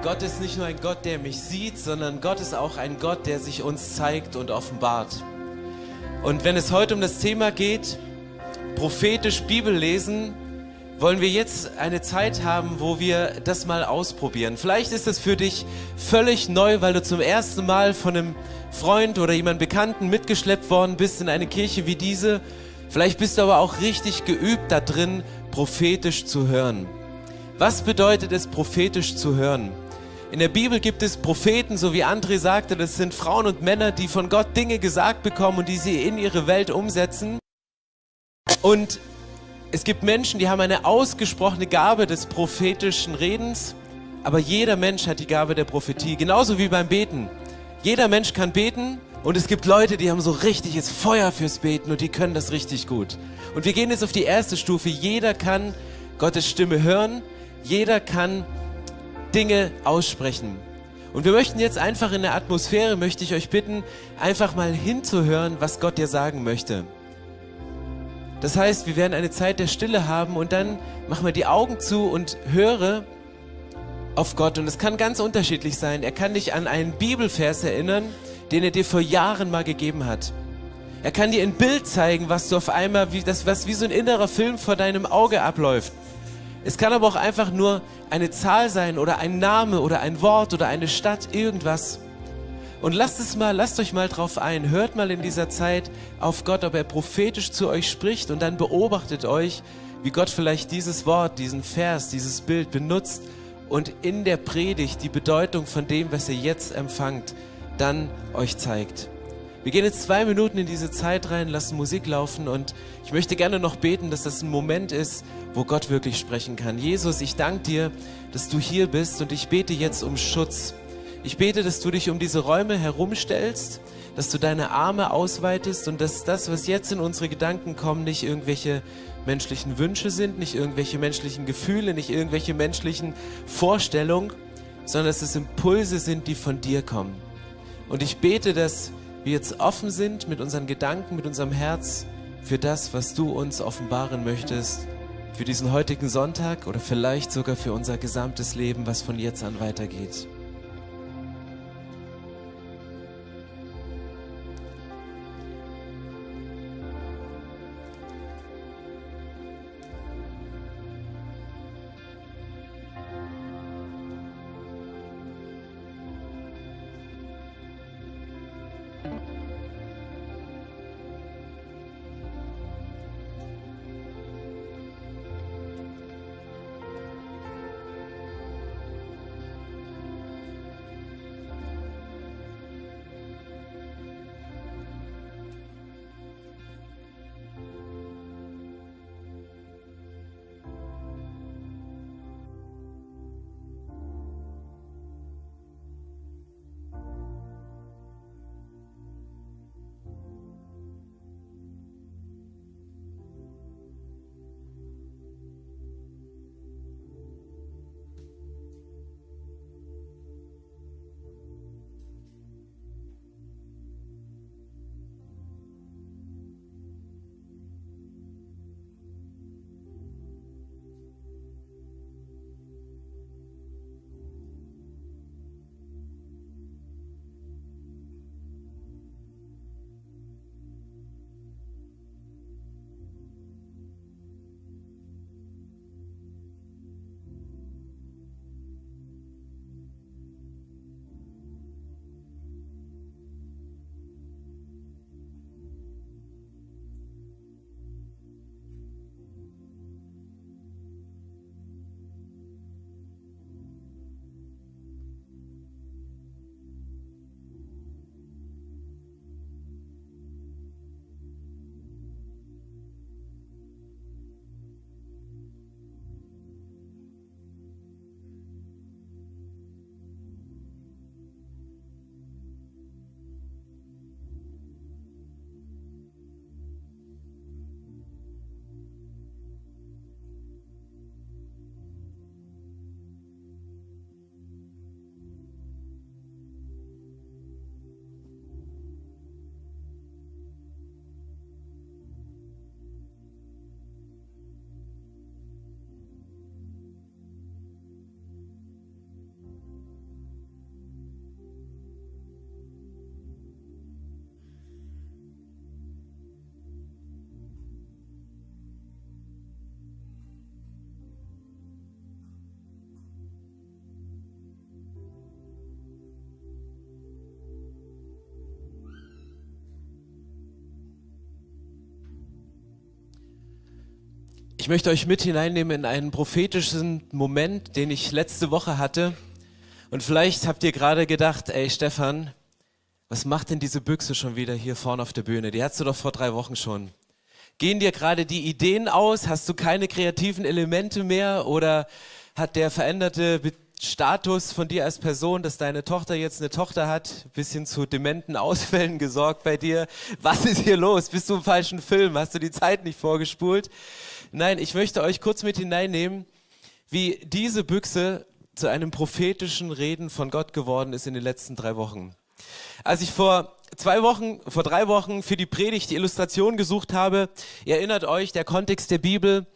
Gott ist nicht nur ein Gott, der mich sieht, sondern Gott ist auch ein Gott, der sich uns zeigt und offenbart. Und wenn es heute um das Thema geht, prophetisch Bibel lesen, wollen wir jetzt eine Zeit haben, wo wir das mal ausprobieren. Vielleicht ist es für dich völlig neu, weil du zum ersten Mal von einem Freund oder jemandem Bekannten mitgeschleppt worden bist in eine Kirche wie diese. Vielleicht bist du aber auch richtig geübt da drin, prophetisch zu hören. Was bedeutet es, prophetisch zu hören? In der Bibel gibt es Propheten, so wie André sagte, das sind Frauen und Männer, die von Gott Dinge gesagt bekommen und die sie in ihre Welt umsetzen. Und es gibt Menschen, die haben eine ausgesprochene Gabe des prophetischen Redens, aber jeder Mensch hat die Gabe der Prophetie, genauso wie beim Beten. Jeder Mensch kann beten und es gibt Leute, die haben so richtiges Feuer fürs Beten und die können das richtig gut. Und wir gehen jetzt auf die erste Stufe. Jeder kann Gottes Stimme hören, jeder kann Dinge aussprechen. Und wir möchten jetzt einfach in der Atmosphäre, möchte ich euch bitten, einfach mal hinzuhören, was Gott dir sagen möchte. Das heißt, wir werden eine Zeit der Stille haben und dann mach mal die Augen zu und höre auf Gott. Und es kann ganz unterschiedlich sein. Er kann dich an einen Bibelvers erinnern, den er dir vor Jahren mal gegeben hat. Er kann dir ein Bild zeigen, was du auf einmal, wie, das, was wie so ein innerer Film vor deinem Auge abläuft. Es kann aber auch einfach nur eine Zahl sein oder ein Name oder ein Wort oder eine Stadt, irgendwas. Und lasst es mal, lasst euch mal drauf ein. Hört mal in dieser Zeit auf Gott, ob er prophetisch zu euch spricht und dann beobachtet euch, wie Gott vielleicht dieses Wort, diesen Vers, dieses Bild benutzt und in der Predigt die Bedeutung von dem, was ihr jetzt empfangt, dann euch zeigt. Wir gehen jetzt zwei Minuten in diese Zeit rein, lassen Musik laufen und ich möchte gerne noch beten, dass das ein Moment ist, wo Gott wirklich sprechen kann. Jesus, ich danke dir, dass du hier bist und ich bete jetzt um Schutz. Ich bete, dass du dich um diese Räume herumstellst, dass du deine Arme ausweitest und dass das, was jetzt in unsere Gedanken kommt, nicht irgendwelche menschlichen Wünsche sind, nicht irgendwelche menschlichen Gefühle, nicht irgendwelche menschlichen Vorstellungen, sondern dass es Impulse sind, die von dir kommen. Und ich bete, dass wir jetzt offen sind mit unseren Gedanken, mit unserem Herz für das, was du uns offenbaren möchtest, für diesen heutigen Sonntag oder vielleicht sogar für unser gesamtes Leben, was von jetzt an weitergeht. Ich möchte euch mit hineinnehmen in einen prophetischen Moment, den ich letzte Woche hatte. Und vielleicht habt ihr gerade gedacht, ey Stefan, was macht denn diese Büchse schon wieder hier vorne auf der Bühne? Die hattest du doch vor drei Wochen schon. Gehen dir gerade die Ideen aus? Hast du keine kreativen Elemente mehr? Oder hat der veränderte Status von dir als Person, dass deine Tochter jetzt eine Tochter hat, bis hin zu dementen Ausfällen gesorgt bei dir? Was ist hier los? Bist du im falschen Film? Hast du die Zeit nicht vorgespult? Nein, ich möchte euch kurz mit hineinnehmen, wie diese Büchse zu einem prophetischen Reden von Gott geworden ist in den letzten drei Wochen. Als ich vor zwei Wochen, vor drei Wochen für die Predigt die Illustration gesucht habe, ihr erinnert euch, der Kontext der Bibel,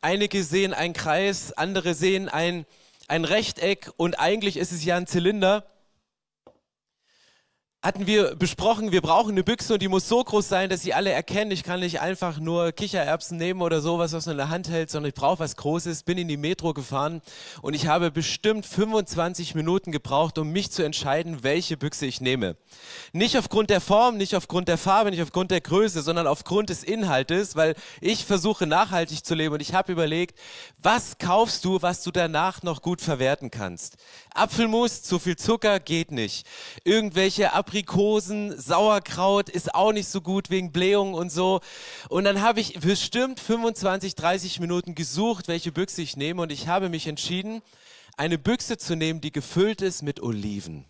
einige sehen einen Kreis, andere sehen ein, ein Rechteck und eigentlich ist es ja ein Zylinder hatten wir besprochen, wir brauchen eine Büchse und die muss so groß sein, dass sie alle erkennen. Ich kann nicht einfach nur Kichererbsen nehmen oder sowas, was man in der Hand hält, sondern ich brauche was Großes. Bin in die Metro gefahren und ich habe bestimmt 25 Minuten gebraucht, um mich zu entscheiden, welche Büchse ich nehme. Nicht aufgrund der Form, nicht aufgrund der Farbe, nicht aufgrund der Größe, sondern aufgrund des Inhaltes, weil ich versuche nachhaltig zu leben und ich habe überlegt, was kaufst du, was du danach noch gut verwerten kannst. Apfelmus, zu viel Zucker geht nicht. Irgendwelche Aprikosen, Sauerkraut ist auch nicht so gut wegen Blähungen und so. Und dann habe ich bestimmt 25, 30 Minuten gesucht, welche Büchse ich nehme und ich habe mich entschieden, eine Büchse zu nehmen, die gefüllt ist mit Oliven.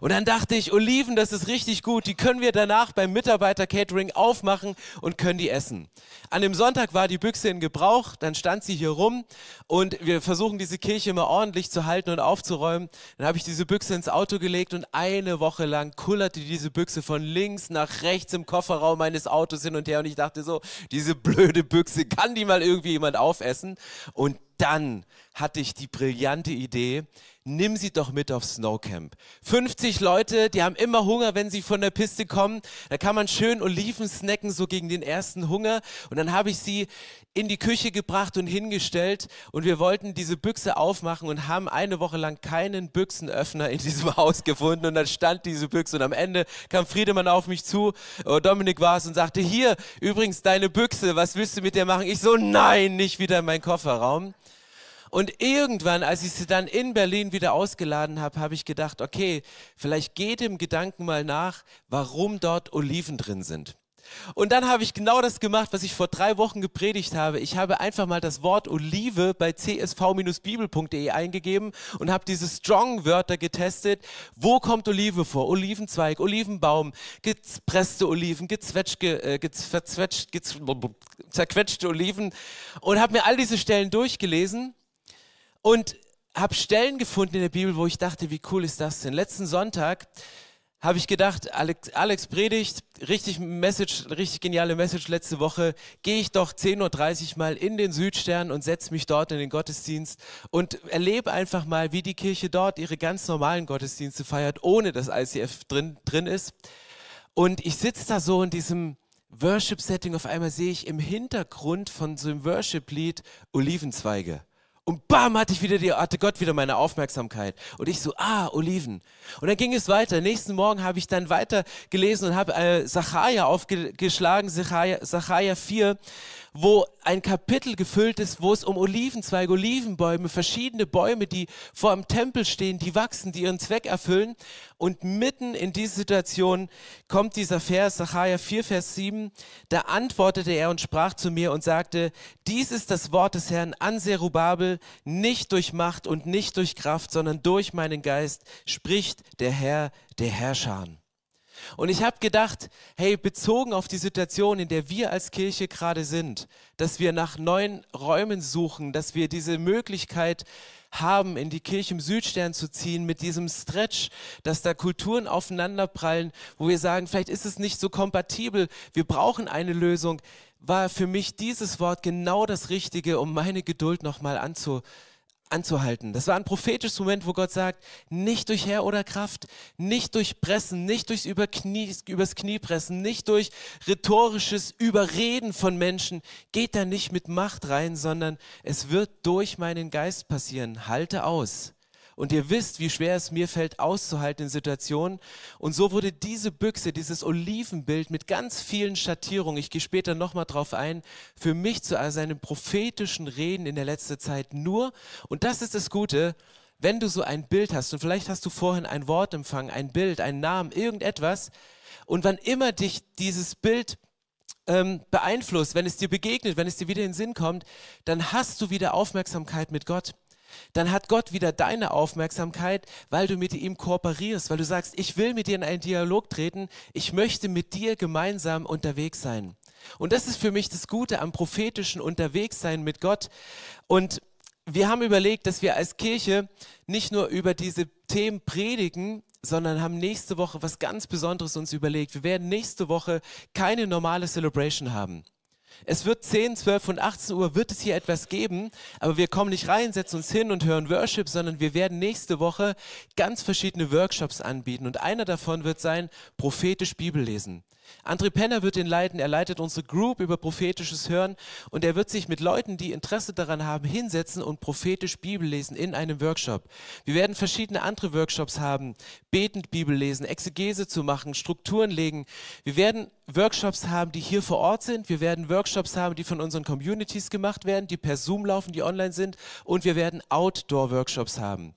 Und dann dachte ich, Oliven, das ist richtig gut. Die können wir danach beim Mitarbeiter-Catering aufmachen und können die essen. An dem Sonntag war die Büchse in Gebrauch, dann stand sie hier rum und wir versuchen diese Kirche immer ordentlich zu halten und aufzuräumen. Dann habe ich diese Büchse ins Auto gelegt und eine Woche lang kullerte diese Büchse von links nach rechts im Kofferraum meines Autos hin und her und ich dachte so, diese blöde Büchse, kann die mal irgendwie jemand aufessen? Und dann hatte ich die brillante Idee, nimm sie doch mit aufs Snowcamp. 50 Leute, die haben immer Hunger, wenn sie von der Piste kommen. Da kann man schön Oliven snacken, so gegen den ersten Hunger. Und dann habe ich sie in die Küche gebracht und hingestellt. Und wir wollten diese Büchse aufmachen und haben eine Woche lang keinen Büchsenöffner in diesem Haus gefunden. Und dann stand diese Büchse. Und am Ende kam Friedemann auf mich zu, oh, Dominik war es, und sagte, hier, übrigens deine Büchse, was willst du mit der machen? Ich so, nein, nicht wieder in meinen Kofferraum. Und irgendwann, als ich sie dann in Berlin wieder ausgeladen habe, habe ich gedacht, okay, vielleicht geht dem Gedanken mal nach, warum dort Oliven drin sind. Und dann habe ich genau das gemacht, was ich vor drei Wochen gepredigt habe. Ich habe einfach mal das Wort Olive bei csv-bibel.de eingegeben und habe diese Strong-Wörter getestet. Wo kommt Olive vor? Olivenzweig, Olivenbaum, gepresste Oliven, gezwetschge, äh, gezwetscht, gez, zerquetschte Oliven und habe mir all diese Stellen durchgelesen und habe Stellen gefunden in der Bibel, wo ich dachte, wie cool ist das denn? Letzten Sonntag habe ich gedacht, Alex, Alex predigt, richtig Message, richtig geniale Message letzte Woche. Gehe ich doch 10.30 Uhr mal in den Südstern und setze mich dort in den Gottesdienst und erlebe einfach mal, wie die Kirche dort ihre ganz normalen Gottesdienste feiert, ohne dass ICF drin, drin ist. Und ich sitze da so in diesem Worship-Setting, auf einmal sehe ich im Hintergrund von so einem Worship-Lied Olivenzweige. Und bam, hatte ich wieder die, hatte Gott wieder meine Aufmerksamkeit. Und ich so, ah, Oliven. Und dann ging es weiter. Nächsten Morgen habe ich dann weiter gelesen und habe äh, Sacharja aufgeschlagen, Sacharja, Sacharja 4 wo ein Kapitel gefüllt ist, wo es um Olivenzweige, Olivenbäume, verschiedene Bäume, die vor dem Tempel stehen, die wachsen, die ihren Zweck erfüllen. Und mitten in diese Situation kommt dieser Vers, Sacharja 4, Vers 7, da antwortete er und sprach zu mir und sagte, dies ist das Wort des Herrn an Zerubabel, nicht durch Macht und nicht durch Kraft, sondern durch meinen Geist, spricht der Herr der Herrscher. Und ich habe gedacht, hey, bezogen auf die Situation, in der wir als Kirche gerade sind, dass wir nach neuen Räumen suchen, dass wir diese Möglichkeit haben, in die Kirche im Südstern zu ziehen, mit diesem Stretch, dass da Kulturen aufeinanderprallen, wo wir sagen, vielleicht ist es nicht so kompatibel, wir brauchen eine Lösung, war für mich dieses Wort genau das Richtige, um meine Geduld nochmal anzunehmen anzuhalten. Das war ein prophetisches Moment, wo Gott sagt, nicht durch Herr oder Kraft, nicht durch Pressen, nicht durchs über Knie, übers Knie pressen, nicht durch rhetorisches Überreden von Menschen, geht da nicht mit Macht rein, sondern es wird durch meinen Geist passieren. Halte aus. Und ihr wisst, wie schwer es mir fällt, auszuhalten in Situationen. Und so wurde diese Büchse, dieses Olivenbild mit ganz vielen Schattierungen, ich gehe später nochmal drauf ein, für mich zu seinen prophetischen Reden in der letzten Zeit nur. Und das ist das Gute, wenn du so ein Bild hast und vielleicht hast du vorhin ein Wort empfangen, ein Bild, einen Namen, irgendetwas. Und wann immer dich dieses Bild ähm, beeinflusst, wenn es dir begegnet, wenn es dir wieder in den Sinn kommt, dann hast du wieder Aufmerksamkeit mit Gott dann hat Gott wieder deine Aufmerksamkeit, weil du mit ihm kooperierst, weil du sagst, ich will mit dir in einen Dialog treten, ich möchte mit dir gemeinsam unterwegs sein. Und das ist für mich das Gute am prophetischen Unterwegssein mit Gott. Und wir haben überlegt, dass wir als Kirche nicht nur über diese Themen predigen, sondern haben nächste Woche was ganz Besonderes uns überlegt. Wir werden nächste Woche keine normale Celebration haben. Es wird 10, 12 und 18 Uhr wird es hier etwas geben, aber wir kommen nicht rein, setzen uns hin und hören Worship, sondern wir werden nächste Woche ganz verschiedene Workshops anbieten und einer davon wird sein prophetisch Bibel lesen. André Penner wird den leiten, er leitet unsere Group über prophetisches Hören und er wird sich mit Leuten, die Interesse daran haben, hinsetzen und prophetisch Bibel lesen in einem Workshop. Wir werden verschiedene andere Workshops haben, betend Bibel lesen, Exegese zu machen, Strukturen legen. Wir werden Workshops haben, die hier vor Ort sind. Wir werden Workshops haben, die von unseren Communities gemacht werden, die per Zoom laufen, die online sind und wir werden Outdoor-Workshops haben.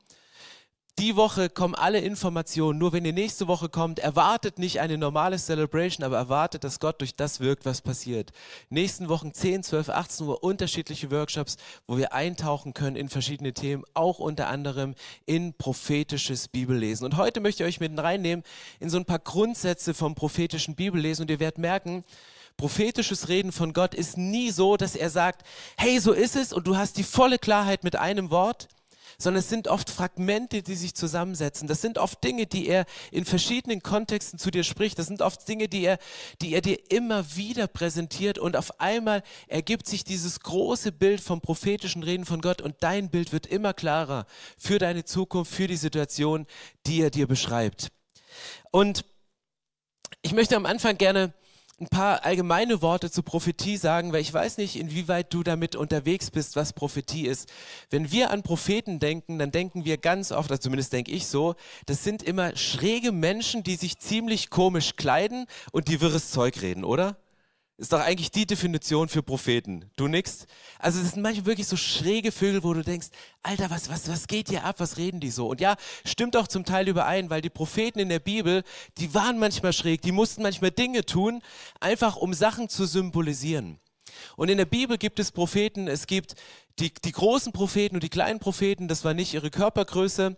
Die Woche kommen alle Informationen. Nur wenn ihr nächste Woche kommt, erwartet nicht eine normale Celebration, aber erwartet, dass Gott durch das wirkt, was passiert. Nächsten Wochen 10, 12, 18 Uhr unterschiedliche Workshops, wo wir eintauchen können in verschiedene Themen, auch unter anderem in prophetisches Bibellesen. Und heute möchte ich euch mit reinnehmen in so ein paar Grundsätze vom prophetischen Bibellesen und ihr werdet merken, prophetisches Reden von Gott ist nie so, dass er sagt, hey, so ist es und du hast die volle Klarheit mit einem Wort, sondern es sind oft Fragmente, die sich zusammensetzen. Das sind oft Dinge, die er in verschiedenen Kontexten zu dir spricht. Das sind oft Dinge, die er, die er dir immer wieder präsentiert und auf einmal ergibt sich dieses große Bild vom prophetischen Reden von Gott und dein Bild wird immer klarer für deine Zukunft, für die Situation, die er dir beschreibt. Und ich möchte am Anfang gerne ein paar allgemeine Worte zu Prophetie sagen, weil ich weiß nicht, inwieweit du damit unterwegs bist, was Prophetie ist. Wenn wir an Propheten denken, dann denken wir ganz oft, also zumindest denke ich so, das sind immer schräge Menschen, die sich ziemlich komisch kleiden und die wirres Zeug reden, oder? Ist doch eigentlich die Definition für Propheten. Du nix? Also es sind manchmal wirklich so schräge Vögel, wo du denkst, Alter, was, was, was geht hier ab? Was reden die so? Und ja, stimmt auch zum Teil überein, weil die Propheten in der Bibel, die waren manchmal schräg, die mussten manchmal Dinge tun, einfach um Sachen zu symbolisieren. Und in der Bibel gibt es Propheten, es gibt die, die großen Propheten und die kleinen Propheten, das war nicht ihre Körpergröße,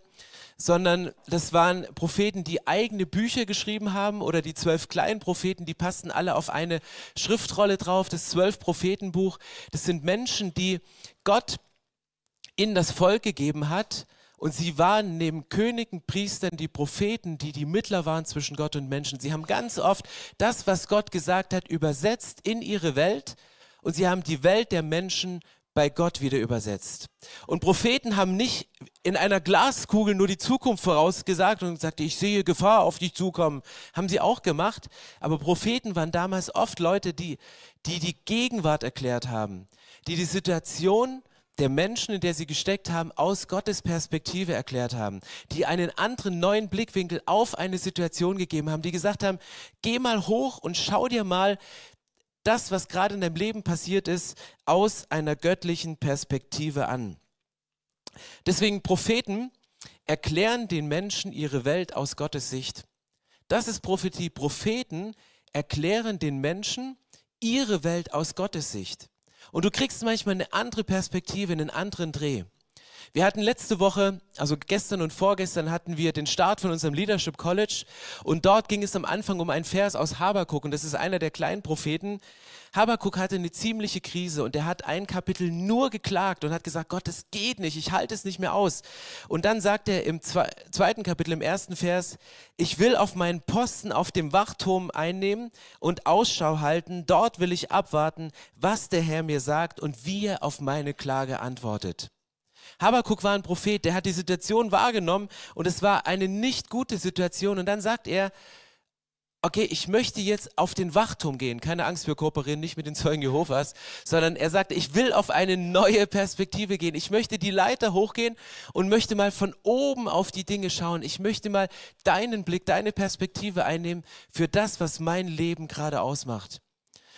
sondern das waren Propheten, die eigene Bücher geschrieben haben oder die zwölf kleinen Propheten, die passten alle auf eine Schriftrolle drauf, das zwölf Prophetenbuch. Das sind Menschen, die Gott in das Volk gegeben hat und sie waren neben Königen, Priestern, die Propheten, die die Mittler waren zwischen Gott und Menschen. Sie haben ganz oft das, was Gott gesagt hat, übersetzt in ihre Welt und sie haben die Welt der Menschen bei Gott wieder übersetzt. Und Propheten haben nicht in einer Glaskugel nur die Zukunft vorausgesagt und gesagt, ich sehe Gefahr auf dich zukommen. Haben sie auch gemacht. Aber Propheten waren damals oft Leute, die die, die Gegenwart erklärt haben, die die Situation der Menschen, in der sie gesteckt haben, aus Gottes Perspektive erklärt haben, die einen anderen neuen Blickwinkel auf eine Situation gegeben haben, die gesagt haben, geh mal hoch und schau dir mal das, was gerade in deinem Leben passiert ist, aus einer göttlichen Perspektive an. Deswegen Propheten erklären den Menschen ihre Welt aus Gottes Sicht. Das ist Prophetie. Propheten erklären den Menschen ihre Welt aus Gottes Sicht. Und du kriegst manchmal eine andere Perspektive, einen anderen Dreh. Wir hatten letzte Woche, also gestern und vorgestern hatten wir den Start von unserem Leadership College und dort ging es am Anfang um einen Vers aus Habakuk und das ist einer der kleinen Propheten. Habakuk hatte eine ziemliche Krise und er hat ein Kapitel nur geklagt und hat gesagt, Gott, das geht nicht, ich halte es nicht mehr aus. Und dann sagt er im zweiten Kapitel, im ersten Vers, ich will auf meinen Posten auf dem Wachturm einnehmen und Ausschau halten, dort will ich abwarten, was der Herr mir sagt und wie er auf meine Klage antwortet. Habakuk war ein Prophet, der hat die Situation wahrgenommen und es war eine nicht gute Situation. Und dann sagt er, okay, ich möchte jetzt auf den Wachturm gehen. Keine Angst, wir kooperieren nicht mit den Zeugen Jehovas, sondern er sagte, ich will auf eine neue Perspektive gehen. Ich möchte die Leiter hochgehen und möchte mal von oben auf die Dinge schauen. Ich möchte mal deinen Blick, deine Perspektive einnehmen für das, was mein Leben gerade ausmacht.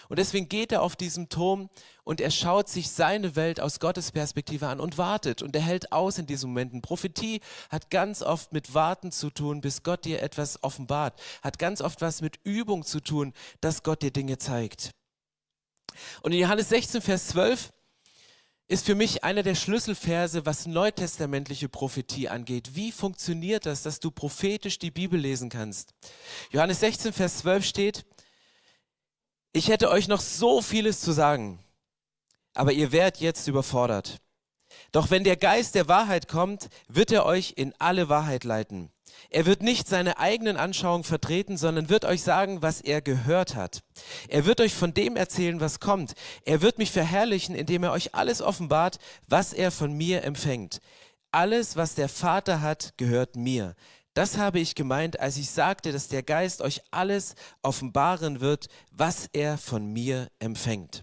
Und deswegen geht er auf diesem Turm und er schaut sich seine Welt aus Gottes Perspektive an und wartet und er hält aus in diesen Momenten. Prophetie hat ganz oft mit Warten zu tun, bis Gott dir etwas offenbart, hat ganz oft was mit Übung zu tun, dass Gott dir Dinge zeigt. Und in Johannes 16, Vers 12 ist für mich einer der Schlüsselverse, was neutestamentliche Prophetie angeht. Wie funktioniert das, dass du prophetisch die Bibel lesen kannst? Johannes 16, Vers 12 steht, ich hätte euch noch so vieles zu sagen, aber ihr werdet jetzt überfordert. Doch wenn der Geist der Wahrheit kommt, wird er euch in alle Wahrheit leiten. Er wird nicht seine eigenen Anschauungen vertreten, sondern wird euch sagen, was er gehört hat. Er wird euch von dem erzählen, was kommt. Er wird mich verherrlichen, indem er euch alles offenbart, was er von mir empfängt. Alles, was der Vater hat, gehört mir. Das habe ich gemeint, als ich sagte, dass der Geist euch alles offenbaren wird, was er von mir empfängt.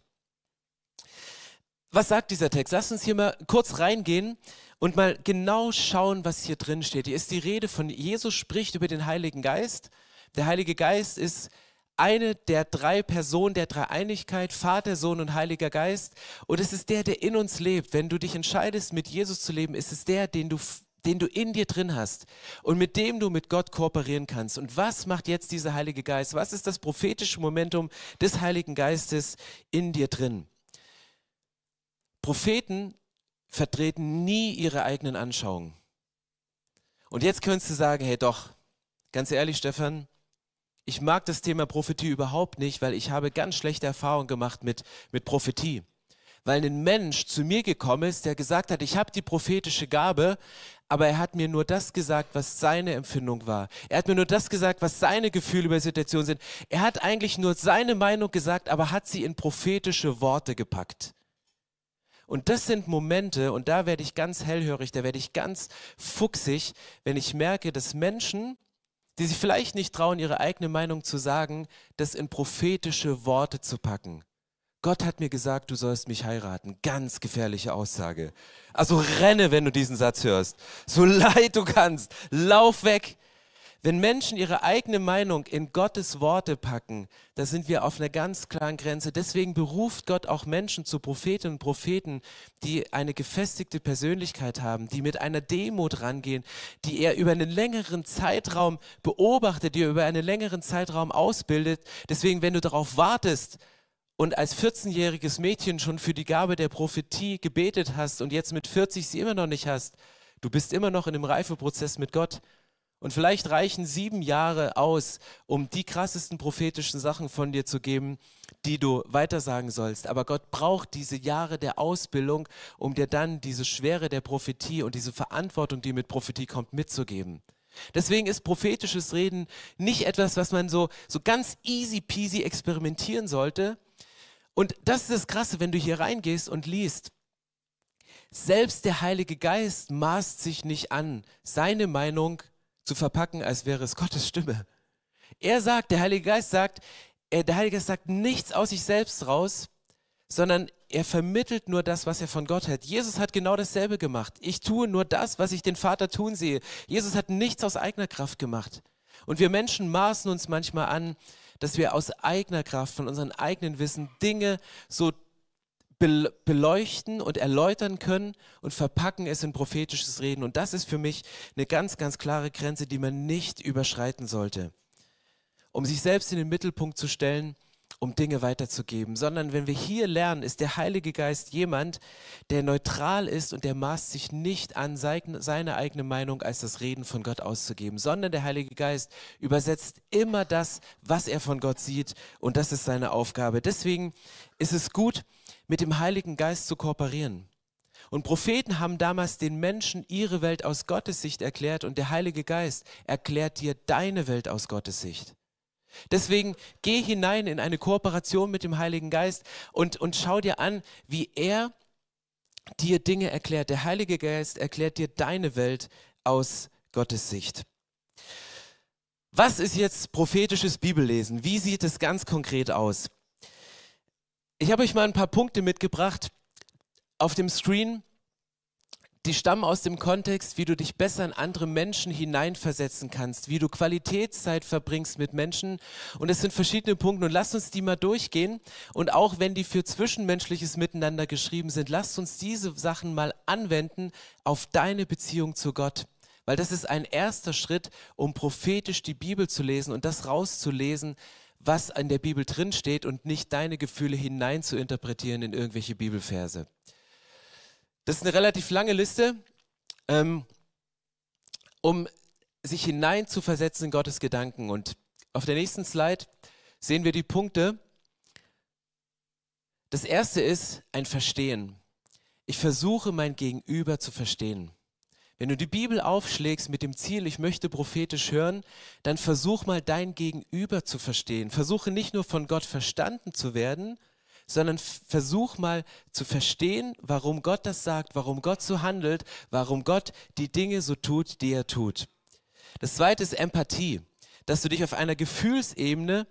Was sagt dieser Text? Lass uns hier mal kurz reingehen und mal genau schauen, was hier drin steht. Hier ist die Rede von Jesus spricht über den Heiligen Geist. Der Heilige Geist ist eine der drei Personen der Dreieinigkeit, Vater, Sohn und Heiliger Geist. Und es ist der, der in uns lebt. Wenn du dich entscheidest, mit Jesus zu leben, ist es der, den du den du in dir drin hast und mit dem du mit Gott kooperieren kannst. Und was macht jetzt dieser Heilige Geist? Was ist das prophetische Momentum des Heiligen Geistes in dir drin? Propheten vertreten nie ihre eigenen Anschauungen. Und jetzt könntest du sagen, hey doch, ganz ehrlich, Stefan, ich mag das Thema Prophetie überhaupt nicht, weil ich habe ganz schlechte Erfahrungen gemacht mit, mit Prophetie weil ein Mensch zu mir gekommen ist, der gesagt hat, ich habe die prophetische Gabe, aber er hat mir nur das gesagt, was seine Empfindung war. Er hat mir nur das gesagt, was seine Gefühle über Situationen sind. Er hat eigentlich nur seine Meinung gesagt, aber hat sie in prophetische Worte gepackt. Und das sind Momente, und da werde ich ganz hellhörig, da werde ich ganz fuchsig, wenn ich merke, dass Menschen, die sich vielleicht nicht trauen, ihre eigene Meinung zu sagen, das in prophetische Worte zu packen. Gott hat mir gesagt, du sollst mich heiraten. Ganz gefährliche Aussage. Also renne, wenn du diesen Satz hörst. So leid du kannst. Lauf weg. Wenn Menschen ihre eigene Meinung in Gottes Worte packen, da sind wir auf einer ganz klaren Grenze. Deswegen beruft Gott auch Menschen zu Prophetinnen und Propheten, die eine gefestigte Persönlichkeit haben, die mit einer Demut rangehen, die er über einen längeren Zeitraum beobachtet, die er über einen längeren Zeitraum ausbildet. Deswegen, wenn du darauf wartest, und als 14-jähriges Mädchen schon für die Gabe der Prophetie gebetet hast und jetzt mit 40 sie immer noch nicht hast, du bist immer noch in einem Reifeprozess mit Gott. Und vielleicht reichen sieben Jahre aus, um die krassesten prophetischen Sachen von dir zu geben, die du weitersagen sollst. Aber Gott braucht diese Jahre der Ausbildung, um dir dann diese Schwere der Prophetie und diese Verantwortung, die mit Prophetie kommt, mitzugeben. Deswegen ist prophetisches Reden nicht etwas, was man so, so ganz easy peasy experimentieren sollte, und das ist das Krasse, wenn du hier reingehst und liest. Selbst der Heilige Geist maßt sich nicht an, seine Meinung zu verpacken, als wäre es Gottes Stimme. Er sagt, der Heilige Geist sagt, er, der Heilige Geist sagt nichts aus sich selbst raus, sondern er vermittelt nur das, was er von Gott hat. Jesus hat genau dasselbe gemacht. Ich tue nur das, was ich den Vater tun sehe. Jesus hat nichts aus eigener Kraft gemacht. Und wir Menschen maßen uns manchmal an, dass wir aus eigener Kraft, von unserem eigenen Wissen Dinge so beleuchten und erläutern können und verpacken es in prophetisches Reden. Und das ist für mich eine ganz, ganz klare Grenze, die man nicht überschreiten sollte. Um sich selbst in den Mittelpunkt zu stellen, um Dinge weiterzugeben, sondern wenn wir hier lernen, ist der Heilige Geist jemand, der neutral ist und der maßt sich nicht an, seine eigene Meinung als das Reden von Gott auszugeben, sondern der Heilige Geist übersetzt immer das, was er von Gott sieht und das ist seine Aufgabe. Deswegen ist es gut, mit dem Heiligen Geist zu kooperieren. Und Propheten haben damals den Menschen ihre Welt aus Gottes Sicht erklärt und der Heilige Geist erklärt dir deine Welt aus Gottes Sicht. Deswegen geh hinein in eine Kooperation mit dem Heiligen Geist und, und schau dir an, wie er dir Dinge erklärt. Der Heilige Geist erklärt dir deine Welt aus Gottes Sicht. Was ist jetzt prophetisches Bibellesen? Wie sieht es ganz konkret aus? Ich habe euch mal ein paar Punkte mitgebracht auf dem Screen. Die stammen aus dem Kontext, wie du dich besser in andere Menschen hineinversetzen kannst, wie du Qualitätszeit verbringst mit Menschen. Und es sind verschiedene Punkte. Und lasst uns die mal durchgehen. Und auch wenn die für zwischenmenschliches Miteinander geschrieben sind, lasst uns diese Sachen mal anwenden auf deine Beziehung zu Gott. Weil das ist ein erster Schritt, um prophetisch die Bibel zu lesen und das rauszulesen, was in der Bibel drinsteht und nicht deine Gefühle hinein zu interpretieren in irgendwelche Bibelverse. Das ist eine relativ lange Liste, ähm, um sich hinein zu versetzen in Gottes Gedanken. Und auf der nächsten Slide sehen wir die Punkte. Das erste ist ein Verstehen. Ich versuche mein Gegenüber zu verstehen. Wenn du die Bibel aufschlägst mit dem Ziel, ich möchte prophetisch hören, dann versuch mal dein Gegenüber zu verstehen. Versuche nicht nur von Gott verstanden zu werden, sondern versuch mal zu verstehen, warum Gott das sagt, warum Gott so handelt, warum Gott die Dinge so tut, die er tut. Das zweite ist Empathie, dass du dich auf einer Gefühlsebene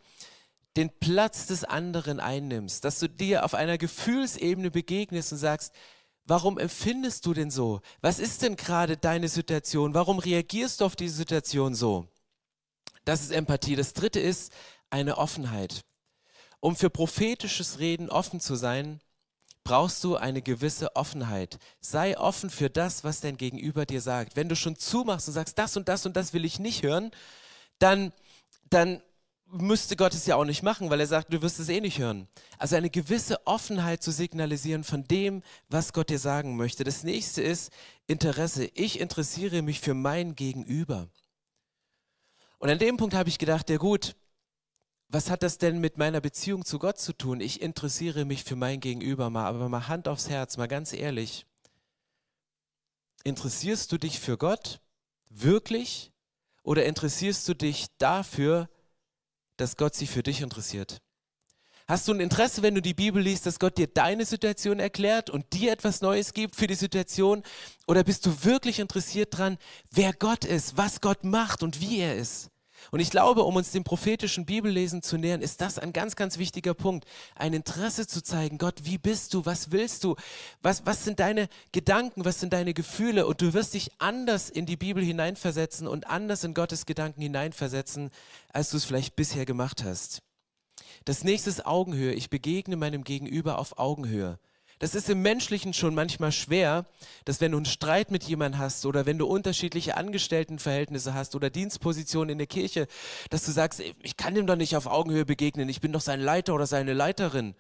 den Platz des anderen einnimmst, dass du dir auf einer Gefühlsebene begegnest und sagst, Warum empfindest du denn so? Was ist denn gerade deine Situation? Warum reagierst du auf diese Situation so? Das ist Empathie. Das dritte ist eine Offenheit. Um für prophetisches Reden offen zu sein, brauchst du eine gewisse Offenheit. Sei offen für das, was dein Gegenüber dir sagt. Wenn du schon zumachst und sagst, das und das und das will ich nicht hören, dann, dann müsste Gott es ja auch nicht machen, weil er sagt, du wirst es eh nicht hören. Also eine gewisse Offenheit zu signalisieren von dem, was Gott dir sagen möchte. Das nächste ist Interesse. Ich interessiere mich für mein Gegenüber. Und an dem Punkt habe ich gedacht, ja gut, was hat das denn mit meiner Beziehung zu Gott zu tun? Ich interessiere mich für mein Gegenüber mal, aber mal Hand aufs Herz, mal ganz ehrlich. Interessierst du dich für Gott wirklich oder interessierst du dich dafür, dass Gott sich für dich interessiert? Hast du ein Interesse, wenn du die Bibel liest, dass Gott dir deine Situation erklärt und dir etwas Neues gibt für die Situation? Oder bist du wirklich interessiert daran, wer Gott ist, was Gott macht und wie er ist? Und ich glaube, um uns dem prophetischen Bibellesen zu nähern, ist das ein ganz, ganz wichtiger Punkt. Ein Interesse zu zeigen, Gott, wie bist du, was willst du, was, was sind deine Gedanken, was sind deine Gefühle und du wirst dich anders in die Bibel hineinversetzen und anders in Gottes Gedanken hineinversetzen, als du es vielleicht bisher gemacht hast. Das nächste ist Augenhöhe. Ich begegne meinem Gegenüber auf Augenhöhe. Das ist im Menschlichen schon manchmal schwer, dass wenn du einen Streit mit jemandem hast oder wenn du unterschiedliche Angestelltenverhältnisse hast oder Dienstpositionen in der Kirche, dass du sagst, ich kann dem doch nicht auf Augenhöhe begegnen, ich bin doch sein Leiter oder seine Leiterin.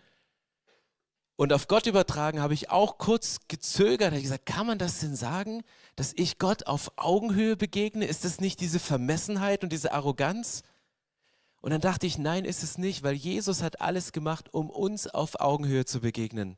Und auf Gott übertragen habe ich auch kurz gezögert, habe gesagt, kann man das denn sagen, dass ich Gott auf Augenhöhe begegne? Ist das nicht diese Vermessenheit und diese Arroganz? Und dann dachte ich, nein, ist es nicht, weil Jesus hat alles gemacht, um uns auf Augenhöhe zu begegnen.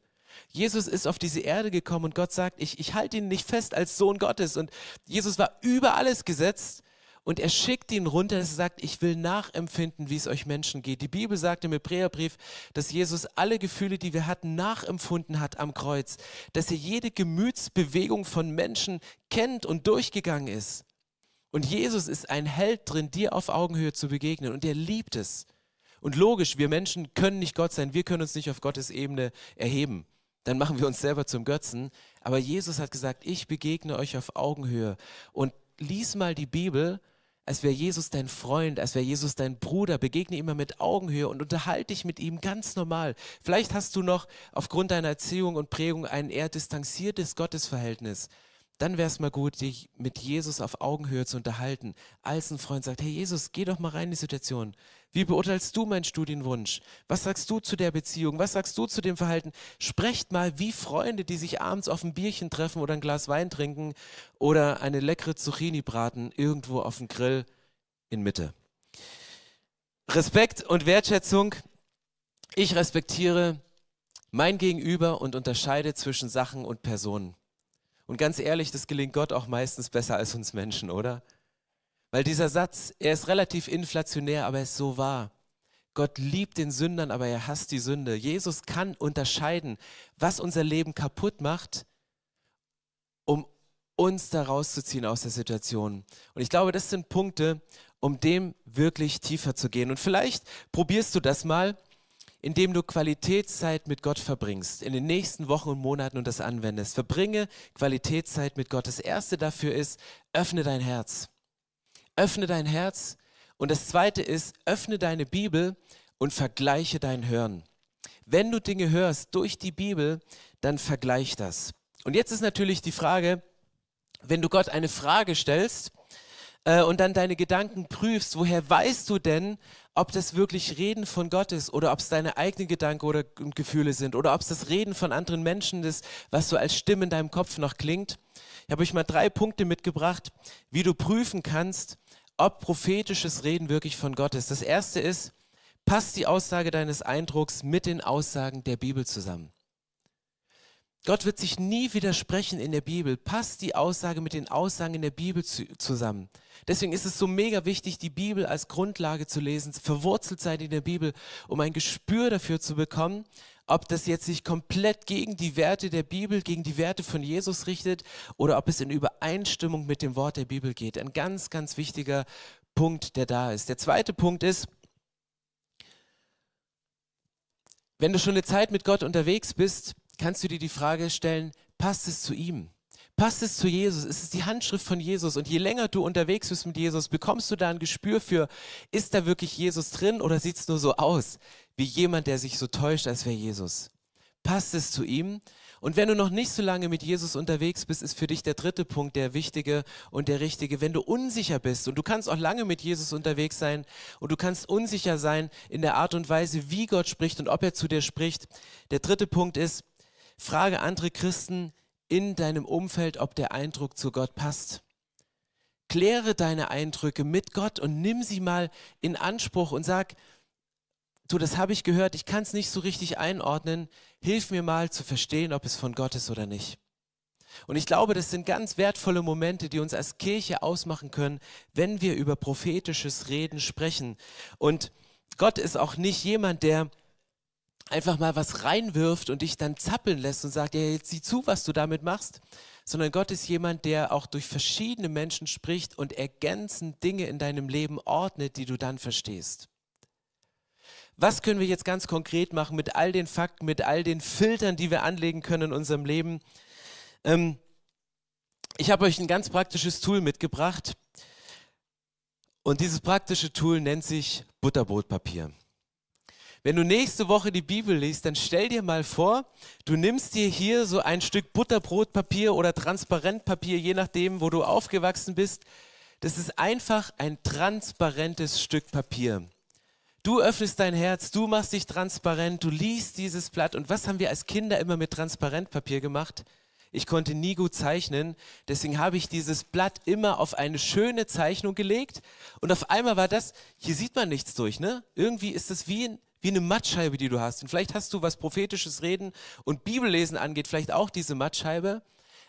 Jesus ist auf diese Erde gekommen und Gott sagt, ich, ich halte ihn nicht fest als Sohn Gottes. Und Jesus war über alles gesetzt und er schickt ihn runter, dass er sagt, ich will nachempfinden, wie es euch Menschen geht. Die Bibel sagt im Hebräerbrief, dass Jesus alle Gefühle, die wir hatten, nachempfunden hat am Kreuz. Dass er jede Gemütsbewegung von Menschen kennt und durchgegangen ist. Und Jesus ist ein Held drin, dir auf Augenhöhe zu begegnen. Und er liebt es. Und logisch, wir Menschen können nicht Gott sein, wir können uns nicht auf Gottes Ebene erheben dann machen wir uns selber zum Götzen. Aber Jesus hat gesagt, ich begegne euch auf Augenhöhe. Und lies mal die Bibel, als wäre Jesus dein Freund, als wäre Jesus dein Bruder. Begegne ihm mit Augenhöhe und unterhalte dich mit ihm ganz normal. Vielleicht hast du noch aufgrund deiner Erziehung und Prägung ein eher distanziertes Gottesverhältnis dann wäre es mal gut, dich mit Jesus auf Augenhöhe zu unterhalten. Als ein Freund sagt, hey Jesus, geh doch mal rein in die Situation. Wie beurteilst du meinen Studienwunsch? Was sagst du zu der Beziehung? Was sagst du zu dem Verhalten? Sprecht mal wie Freunde, die sich abends auf ein Bierchen treffen oder ein Glas Wein trinken oder eine leckere Zucchini braten irgendwo auf dem Grill in Mitte. Respekt und Wertschätzung. Ich respektiere mein Gegenüber und unterscheide zwischen Sachen und Personen. Und ganz ehrlich, das gelingt Gott auch meistens besser als uns Menschen, oder? Weil dieser Satz, er ist relativ inflationär, aber er ist so wahr. Gott liebt den Sündern, aber er hasst die Sünde. Jesus kann unterscheiden, was unser Leben kaputt macht, um uns da rauszuziehen aus der Situation. Und ich glaube, das sind Punkte, um dem wirklich tiefer zu gehen. Und vielleicht probierst du das mal, indem du Qualitätszeit mit Gott verbringst, in den nächsten Wochen und Monaten und das anwendest. Verbringe Qualitätszeit mit Gott. Das Erste dafür ist, öffne dein Herz. Öffne dein Herz. Und das Zweite ist, öffne deine Bibel und vergleiche dein Hören. Wenn du Dinge hörst durch die Bibel, dann vergleich das. Und jetzt ist natürlich die Frage, wenn du Gott eine Frage stellst äh, und dann deine Gedanken prüfst, woher weißt du denn, ob das wirklich Reden von Gott ist oder ob es deine eigenen Gedanken oder Gefühle sind oder ob es das Reden von anderen Menschen ist, was so als Stimme in deinem Kopf noch klingt. Ich habe euch mal drei Punkte mitgebracht, wie du prüfen kannst, ob prophetisches Reden wirklich von Gott ist. Das erste ist, passt die Aussage deines Eindrucks mit den Aussagen der Bibel zusammen. Gott wird sich nie widersprechen in der Bibel. Passt die Aussage mit den Aussagen in der Bibel zu, zusammen. Deswegen ist es so mega wichtig, die Bibel als Grundlage zu lesen, verwurzelt sein in der Bibel, um ein Gespür dafür zu bekommen, ob das jetzt sich komplett gegen die Werte der Bibel, gegen die Werte von Jesus richtet oder ob es in Übereinstimmung mit dem Wort der Bibel geht. Ein ganz, ganz wichtiger Punkt, der da ist. Der zweite Punkt ist, wenn du schon eine Zeit mit Gott unterwegs bist, kannst du dir die Frage stellen, passt es zu ihm? Passt es zu Jesus? Ist es die Handschrift von Jesus? Und je länger du unterwegs bist mit Jesus, bekommst du da ein Gespür für, ist da wirklich Jesus drin oder sieht es nur so aus, wie jemand, der sich so täuscht, als wäre Jesus? Passt es zu ihm? Und wenn du noch nicht so lange mit Jesus unterwegs bist, ist für dich der dritte Punkt der wichtige und der richtige. Wenn du unsicher bist und du kannst auch lange mit Jesus unterwegs sein und du kannst unsicher sein in der Art und Weise, wie Gott spricht und ob er zu dir spricht. Der dritte Punkt ist, Frage andere Christen in deinem Umfeld, ob der Eindruck zu Gott passt. Kläre deine Eindrücke mit Gott und nimm sie mal in Anspruch und sag, du, das habe ich gehört, ich kann es nicht so richtig einordnen, hilf mir mal zu verstehen, ob es von Gott ist oder nicht. Und ich glaube, das sind ganz wertvolle Momente, die uns als Kirche ausmachen können, wenn wir über prophetisches Reden sprechen. Und Gott ist auch nicht jemand, der einfach mal was reinwirft und dich dann zappeln lässt und sagt, ja, jetzt sieh zu, was du damit machst, sondern Gott ist jemand, der auch durch verschiedene Menschen spricht und ergänzend Dinge in deinem Leben ordnet, die du dann verstehst. Was können wir jetzt ganz konkret machen mit all den Fakten, mit all den Filtern, die wir anlegen können in unserem Leben? Ähm, ich habe euch ein ganz praktisches Tool mitgebracht und dieses praktische Tool nennt sich Butterbrotpapier. Wenn du nächste Woche die Bibel liest, dann stell dir mal vor, du nimmst dir hier so ein Stück Butterbrotpapier oder Transparentpapier, je nachdem, wo du aufgewachsen bist. Das ist einfach ein transparentes Stück Papier. Du öffnest dein Herz, du machst dich transparent, du liest dieses Blatt. Und was haben wir als Kinder immer mit Transparentpapier gemacht? Ich konnte nie gut zeichnen, deswegen habe ich dieses Blatt immer auf eine schöne Zeichnung gelegt. Und auf einmal war das, hier sieht man nichts durch, ne? Irgendwie ist das wie ein wie eine Mattscheibe, die du hast. Und vielleicht hast du, was prophetisches Reden und Bibellesen angeht, vielleicht auch diese Mattscheibe.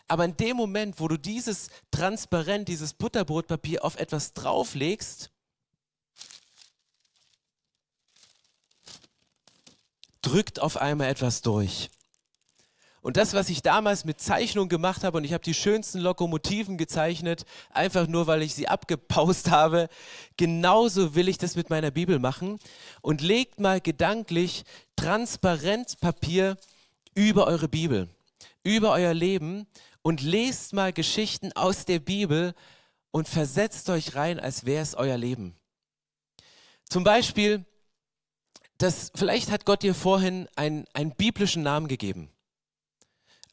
Aber in dem Moment, wo du dieses Transparent, dieses Butterbrotpapier auf etwas drauflegst, drückt auf einmal etwas durch. Und das, was ich damals mit Zeichnung gemacht habe, und ich habe die schönsten Lokomotiven gezeichnet, einfach nur, weil ich sie abgepaust habe, genauso will ich das mit meiner Bibel machen. Und legt mal gedanklich Transparentpapier über eure Bibel, über euer Leben und lest mal Geschichten aus der Bibel und versetzt euch rein, als wäre es euer Leben. Zum Beispiel, das, vielleicht hat Gott dir vorhin einen, einen biblischen Namen gegeben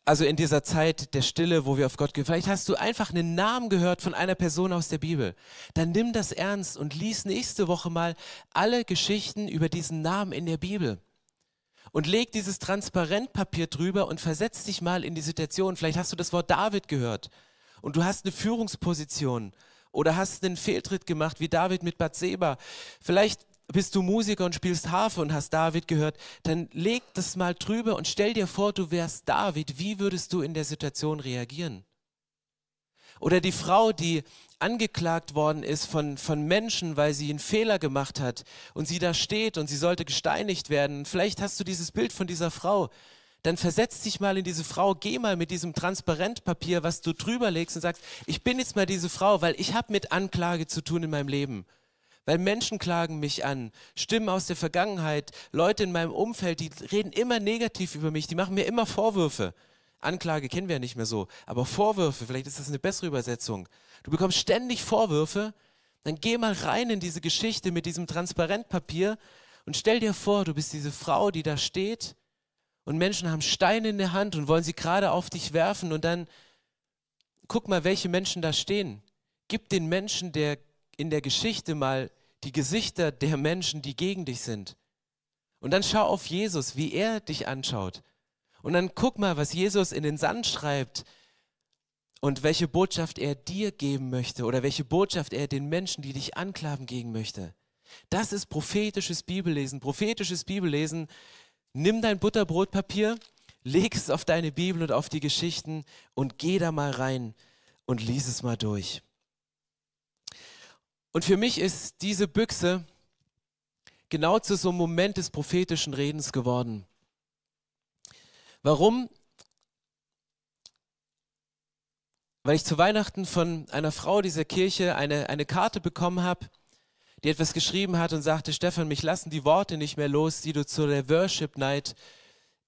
also in dieser Zeit der Stille, wo wir auf Gott gehen, vielleicht hast du einfach einen Namen gehört von einer Person aus der Bibel. Dann nimm das ernst und lies nächste Woche mal alle Geschichten über diesen Namen in der Bibel. Und leg dieses Transparentpapier drüber und versetz dich mal in die Situation. Vielleicht hast du das Wort David gehört und du hast eine Führungsposition oder hast einen Fehltritt gemacht wie David mit Bathseba. Vielleicht bist du Musiker und spielst Harfe und hast David gehört, dann leg das mal drüber und stell dir vor, du wärst David. Wie würdest du in der Situation reagieren? Oder die Frau, die angeklagt worden ist von, von Menschen, weil sie einen Fehler gemacht hat und sie da steht und sie sollte gesteinigt werden. Vielleicht hast du dieses Bild von dieser Frau. Dann versetz dich mal in diese Frau, geh mal mit diesem Transparentpapier, was du drüber legst und sagst, ich bin jetzt mal diese Frau, weil ich habe mit Anklage zu tun in meinem Leben. Weil Menschen klagen mich an, Stimmen aus der Vergangenheit, Leute in meinem Umfeld, die reden immer negativ über mich, die machen mir immer Vorwürfe. Anklage kennen wir ja nicht mehr so, aber Vorwürfe, vielleicht ist das eine bessere Übersetzung. Du bekommst ständig Vorwürfe, dann geh mal rein in diese Geschichte mit diesem Transparentpapier und stell dir vor, du bist diese Frau, die da steht und Menschen haben Steine in der Hand und wollen sie gerade auf dich werfen und dann guck mal, welche Menschen da stehen. Gib den Menschen der in der Geschichte mal die Gesichter der Menschen, die gegen dich sind. Und dann schau auf Jesus, wie er dich anschaut. Und dann guck mal, was Jesus in den Sand schreibt und welche Botschaft er dir geben möchte oder welche Botschaft er den Menschen, die dich anklagen, geben möchte. Das ist prophetisches Bibellesen. Prophetisches Bibellesen, nimm dein Butterbrotpapier, leg es auf deine Bibel und auf die Geschichten und geh da mal rein und lies es mal durch. Und für mich ist diese Büchse genau zu so einem Moment des prophetischen Redens geworden. Warum? Weil ich zu Weihnachten von einer Frau dieser Kirche eine, eine Karte bekommen habe, die etwas geschrieben hat und sagte, Stefan, mich lassen die Worte nicht mehr los, die du zu der Worship Night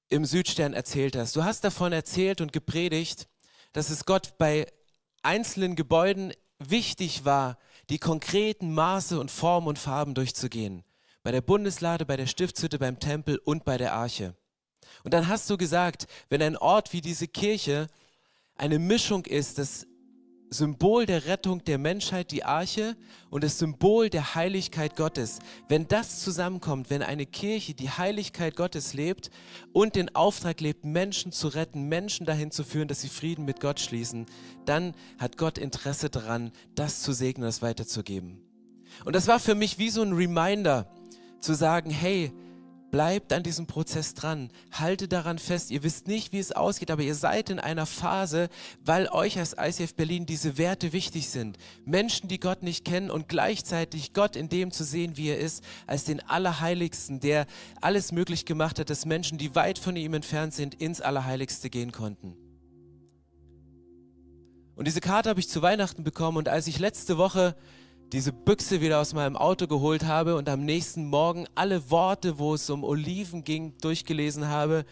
im Südstern erzählt hast. Du hast davon erzählt und gepredigt, dass es Gott bei einzelnen Gebäuden wichtig war, die konkreten Maße und Formen und Farben durchzugehen. Bei der Bundeslade, bei der Stiftshütte, beim Tempel und bei der Arche. Und dann hast du gesagt, wenn ein Ort wie diese Kirche eine Mischung ist, das Symbol der Rettung der Menschheit, die Arche, und das Symbol der Heiligkeit Gottes. Wenn das zusammenkommt, wenn eine Kirche die Heiligkeit Gottes lebt und den Auftrag lebt, Menschen zu retten, Menschen dahin zu führen, dass sie Frieden mit Gott schließen, dann hat Gott Interesse daran, das zu segnen, das weiterzugeben. Und das war für mich wie so ein Reminder, zu sagen, hey, Bleibt an diesem Prozess dran, haltet daran fest. Ihr wisst nicht, wie es ausgeht, aber ihr seid in einer Phase, weil euch als ICF Berlin diese Werte wichtig sind. Menschen, die Gott nicht kennen und gleichzeitig Gott in dem zu sehen, wie er ist, als den Allerheiligsten, der alles möglich gemacht hat, dass Menschen, die weit von ihm entfernt sind, ins Allerheiligste gehen konnten. Und diese Karte habe ich zu Weihnachten bekommen und als ich letzte Woche diese Büchse wieder aus meinem Auto geholt habe und am nächsten Morgen alle Worte, wo es um Oliven ging, durchgelesen habe,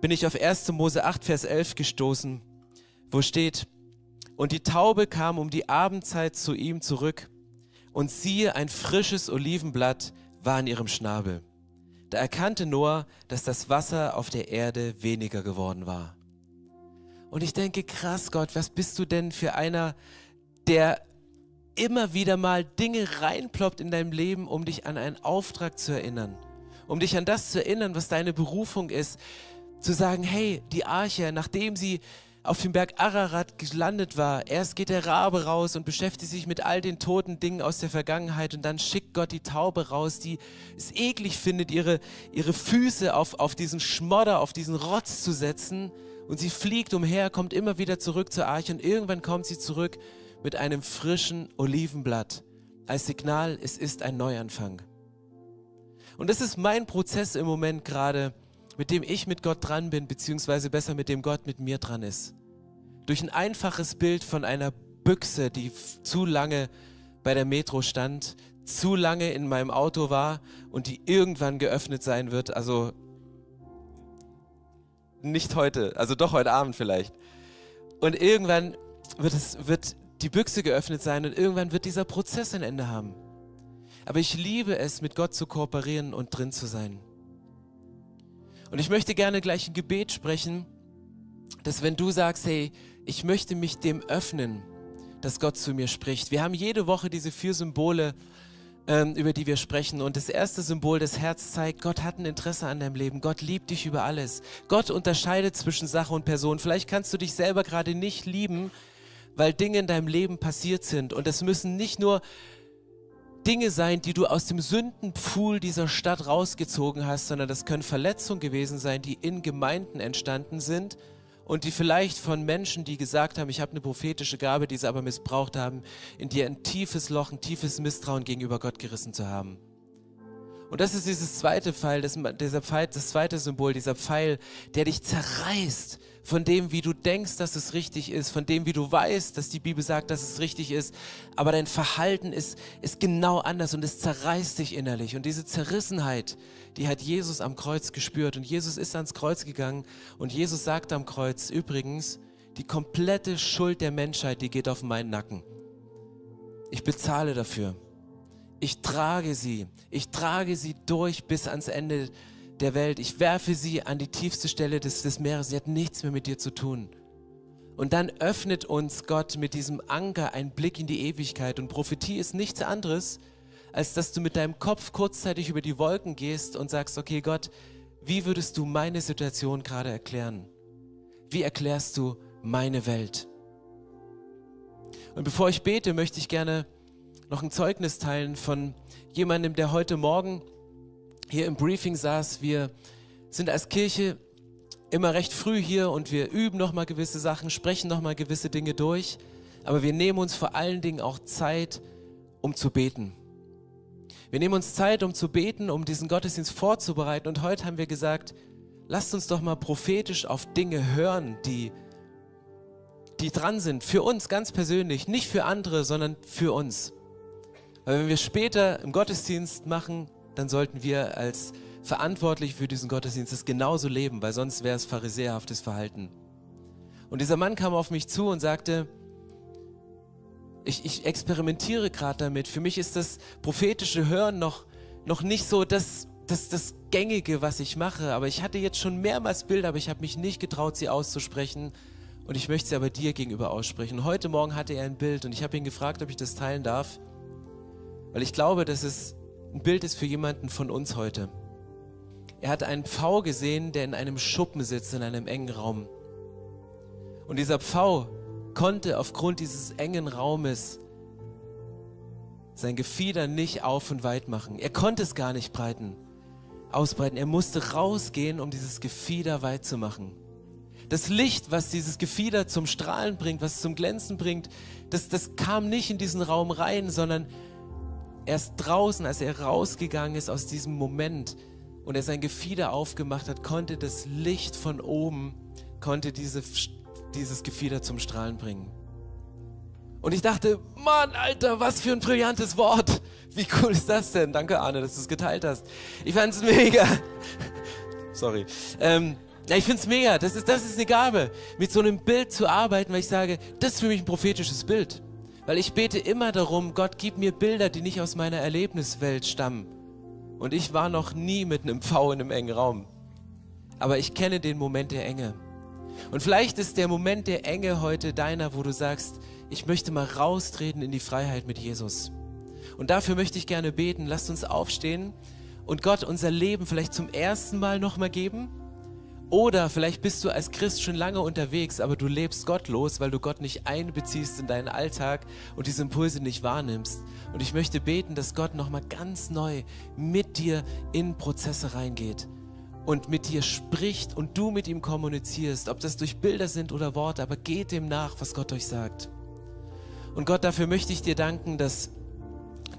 bin ich auf 1. Mose 8, Vers 11 gestoßen, wo steht, und die Taube kam um die Abendzeit zu ihm zurück, und siehe, ein frisches Olivenblatt war in ihrem Schnabel. Da erkannte Noah, dass das Wasser auf der Erde weniger geworden war. Und ich denke, krass Gott, was bist du denn für einer, der immer wieder mal Dinge reinploppt in deinem Leben, um dich an einen Auftrag zu erinnern. Um dich an das zu erinnern, was deine Berufung ist. Zu sagen, hey, die Arche, nachdem sie auf dem Berg Ararat gelandet war, erst geht der Rabe raus und beschäftigt sich mit all den toten Dingen aus der Vergangenheit und dann schickt Gott die Taube raus, die es eklig findet, ihre, ihre Füße auf, auf diesen Schmodder, auf diesen Rotz zu setzen und sie fliegt umher, kommt immer wieder zurück zur Arche und irgendwann kommt sie zurück mit einem frischen Olivenblatt als Signal, es ist ein Neuanfang. Und das ist mein Prozess im Moment gerade, mit dem ich mit Gott dran bin, beziehungsweise besser mit dem Gott mit mir dran ist. Durch ein einfaches Bild von einer Büchse, die zu lange bei der Metro stand, zu lange in meinem Auto war und die irgendwann geöffnet sein wird. Also nicht heute, also doch heute Abend vielleicht. Und irgendwann wird, es, wird die Büchse geöffnet sein und irgendwann wird dieser Prozess ein Ende haben. Aber ich liebe es, mit Gott zu kooperieren und drin zu sein. Und ich möchte gerne gleich ein Gebet sprechen, dass wenn du sagst, hey, ich möchte mich dem öffnen, dass Gott zu mir spricht. Wir haben jede Woche diese vier Symbole, ähm, über die wir sprechen. Und das erste Symbol, das Herz zeigt, Gott hat ein Interesse an deinem Leben. Gott liebt dich über alles. Gott unterscheidet zwischen Sache und Person. Vielleicht kannst du dich selber gerade nicht lieben, weil Dinge in deinem Leben passiert sind. Und es müssen nicht nur Dinge sein, die du aus dem Sündenpfuhl dieser Stadt rausgezogen hast, sondern das können Verletzungen gewesen sein, die in Gemeinden entstanden sind und die vielleicht von Menschen, die gesagt haben, ich habe eine prophetische Gabe, die sie aber missbraucht haben, in dir ein tiefes Loch, ein tiefes Misstrauen gegenüber Gott gerissen zu haben. Und das ist dieses zweite Pfeil, das, dieser Pfeil, das zweite Symbol, dieser Pfeil, der dich zerreißt, von dem, wie du denkst, dass es richtig ist, von dem, wie du weißt, dass die Bibel sagt, dass es richtig ist, aber dein Verhalten ist, ist genau anders und es zerreißt dich innerlich. Und diese Zerrissenheit, die hat Jesus am Kreuz gespürt und Jesus ist ans Kreuz gegangen und Jesus sagt am Kreuz übrigens, die komplette Schuld der Menschheit, die geht auf meinen Nacken. Ich bezahle dafür. Ich trage sie. Ich trage sie durch bis ans Ende der Welt. Ich werfe sie an die tiefste Stelle des, des Meeres. Sie hat nichts mehr mit dir zu tun. Und dann öffnet uns Gott mit diesem Anker einen Blick in die Ewigkeit. Und Prophetie ist nichts anderes, als dass du mit deinem Kopf kurzzeitig über die Wolken gehst und sagst, okay Gott, wie würdest du meine Situation gerade erklären? Wie erklärst du meine Welt? Und bevor ich bete, möchte ich gerne noch ein Zeugnis teilen von jemandem, der heute Morgen hier im Briefing saß. Wir sind als Kirche immer recht früh hier und wir üben nochmal gewisse Sachen, sprechen nochmal gewisse Dinge durch. Aber wir nehmen uns vor allen Dingen auch Zeit, um zu beten. Wir nehmen uns Zeit, um zu beten, um diesen Gottesdienst vorzubereiten. Und heute haben wir gesagt, lasst uns doch mal prophetisch auf Dinge hören, die, die dran sind. Für uns ganz persönlich, nicht für andere, sondern für uns. Weil wenn wir später im Gottesdienst machen, dann sollten wir als verantwortlich für diesen Gottesdienst es genauso leben, weil sonst wäre es pharisäerhaftes Verhalten. Und dieser Mann kam auf mich zu und sagte, ich, ich experimentiere gerade damit. Für mich ist das prophetische Hören noch, noch nicht so das, das, das Gängige, was ich mache. Aber ich hatte jetzt schon mehrmals Bilder, aber ich habe mich nicht getraut, sie auszusprechen. Und ich möchte sie aber dir gegenüber aussprechen. Heute Morgen hatte er ein Bild und ich habe ihn gefragt, ob ich das teilen darf. Weil ich glaube, dass es ein Bild ist für jemanden von uns heute. Er hat einen Pfau gesehen, der in einem Schuppen sitzt, in einem engen Raum. Und dieser Pfau konnte aufgrund dieses engen Raumes sein Gefieder nicht auf und weit machen. Er konnte es gar nicht breiten, ausbreiten. Er musste rausgehen, um dieses Gefieder weit zu machen. Das Licht, was dieses Gefieder zum Strahlen bringt, was es zum Glänzen bringt, das, das kam nicht in diesen Raum rein, sondern Erst draußen, als er rausgegangen ist aus diesem Moment und er sein Gefieder aufgemacht hat, konnte das Licht von oben, konnte diese, dieses Gefieder zum Strahlen bringen. Und ich dachte, Mann, Alter, was für ein brillantes Wort. Wie cool ist das denn? Danke, Arne, dass du es geteilt hast. Ich fand es mega. Sorry. Ähm, ja, ich finde es mega. Das ist, das ist eine Gabe, mit so einem Bild zu arbeiten, weil ich sage, das ist für mich ein prophetisches Bild. Weil ich bete immer darum, Gott, gib mir Bilder, die nicht aus meiner Erlebniswelt stammen. Und ich war noch nie mit einem Pfau in einem engen Raum. Aber ich kenne den Moment der Enge. Und vielleicht ist der Moment der Enge heute deiner, wo du sagst, ich möchte mal raustreten in die Freiheit mit Jesus. Und dafür möchte ich gerne beten. Lasst uns aufstehen und Gott unser Leben vielleicht zum ersten Mal nochmal geben oder vielleicht bist du als Christ schon lange unterwegs, aber du lebst gottlos, weil du Gott nicht einbeziehst in deinen Alltag und diese Impulse nicht wahrnimmst. Und ich möchte beten, dass Gott nochmal ganz neu mit dir in Prozesse reingeht und mit dir spricht und du mit ihm kommunizierst, ob das durch Bilder sind oder Worte, aber geht dem nach, was Gott euch sagt. Und Gott, dafür möchte ich dir danken, dass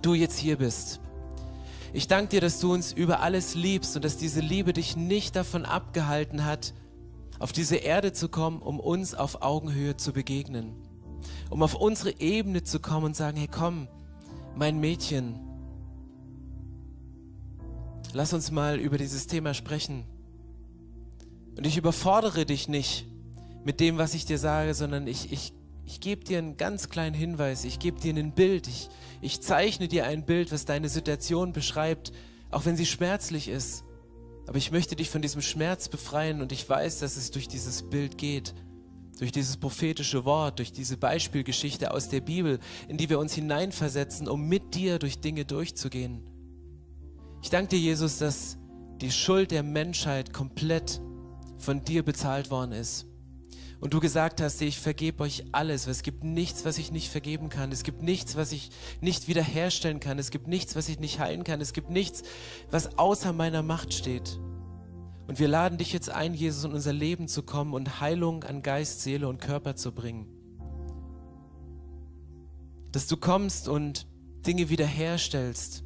du jetzt hier bist ich danke dir, dass du uns über alles liebst und dass diese Liebe dich nicht davon abgehalten hat, auf diese Erde zu kommen, um uns auf Augenhöhe zu begegnen. Um auf unsere Ebene zu kommen und sagen, hey komm, mein Mädchen, lass uns mal über dieses Thema sprechen. Und ich überfordere dich nicht mit dem, was ich dir sage, sondern ich, ich ich gebe dir einen ganz kleinen Hinweis, ich gebe dir ein Bild, ich, ich zeichne dir ein Bild, was deine Situation beschreibt, auch wenn sie schmerzlich ist. Aber ich möchte dich von diesem Schmerz befreien und ich weiß, dass es durch dieses Bild geht, durch dieses prophetische Wort, durch diese Beispielgeschichte aus der Bibel, in die wir uns hineinversetzen, um mit dir durch Dinge durchzugehen. Ich danke dir, Jesus, dass die Schuld der Menschheit komplett von dir bezahlt worden ist und du gesagt hast, ich vergebe euch alles, es gibt nichts, was ich nicht vergeben kann. Es gibt nichts, was ich nicht wiederherstellen kann. Es gibt nichts, was ich nicht heilen kann. Es gibt nichts, was außer meiner Macht steht. Und wir laden dich jetzt ein, Jesus, in unser Leben zu kommen und Heilung an Geist, Seele und Körper zu bringen. Dass du kommst und Dinge wiederherstellst.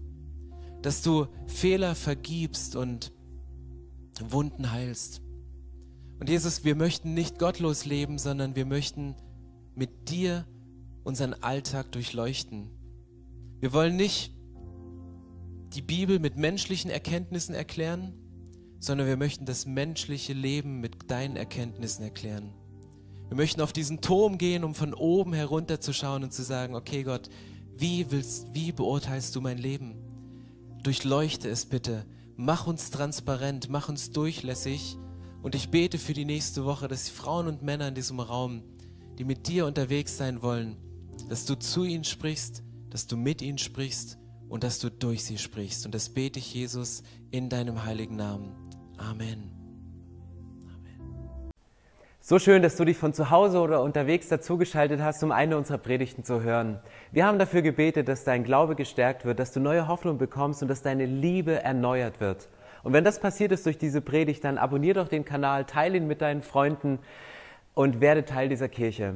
Dass du Fehler vergibst und Wunden heilst. Und Jesus, wir möchten nicht gottlos leben, sondern wir möchten mit dir unseren Alltag durchleuchten. Wir wollen nicht die Bibel mit menschlichen Erkenntnissen erklären, sondern wir möchten das menschliche Leben mit deinen Erkenntnissen erklären. Wir möchten auf diesen Turm gehen, um von oben herunter zu schauen und zu sagen, okay Gott, wie willst, wie beurteilst du mein Leben? Durchleuchte es bitte, mach uns transparent, mach uns durchlässig und ich bete für die nächste Woche, dass die Frauen und Männer in diesem Raum, die mit dir unterwegs sein wollen, dass du zu ihnen sprichst, dass du mit ihnen sprichst und dass du durch sie sprichst. Und das bete ich, Jesus, in deinem heiligen Namen. Amen. So schön, dass du dich von zu Hause oder unterwegs dazugeschaltet hast, um eine unserer Predigten zu hören. Wir haben dafür gebetet, dass dein Glaube gestärkt wird, dass du neue Hoffnung bekommst und dass deine Liebe erneuert wird. Und wenn das passiert ist durch diese Predigt, dann abonnier doch den Kanal, teile ihn mit deinen Freunden und werde Teil dieser Kirche.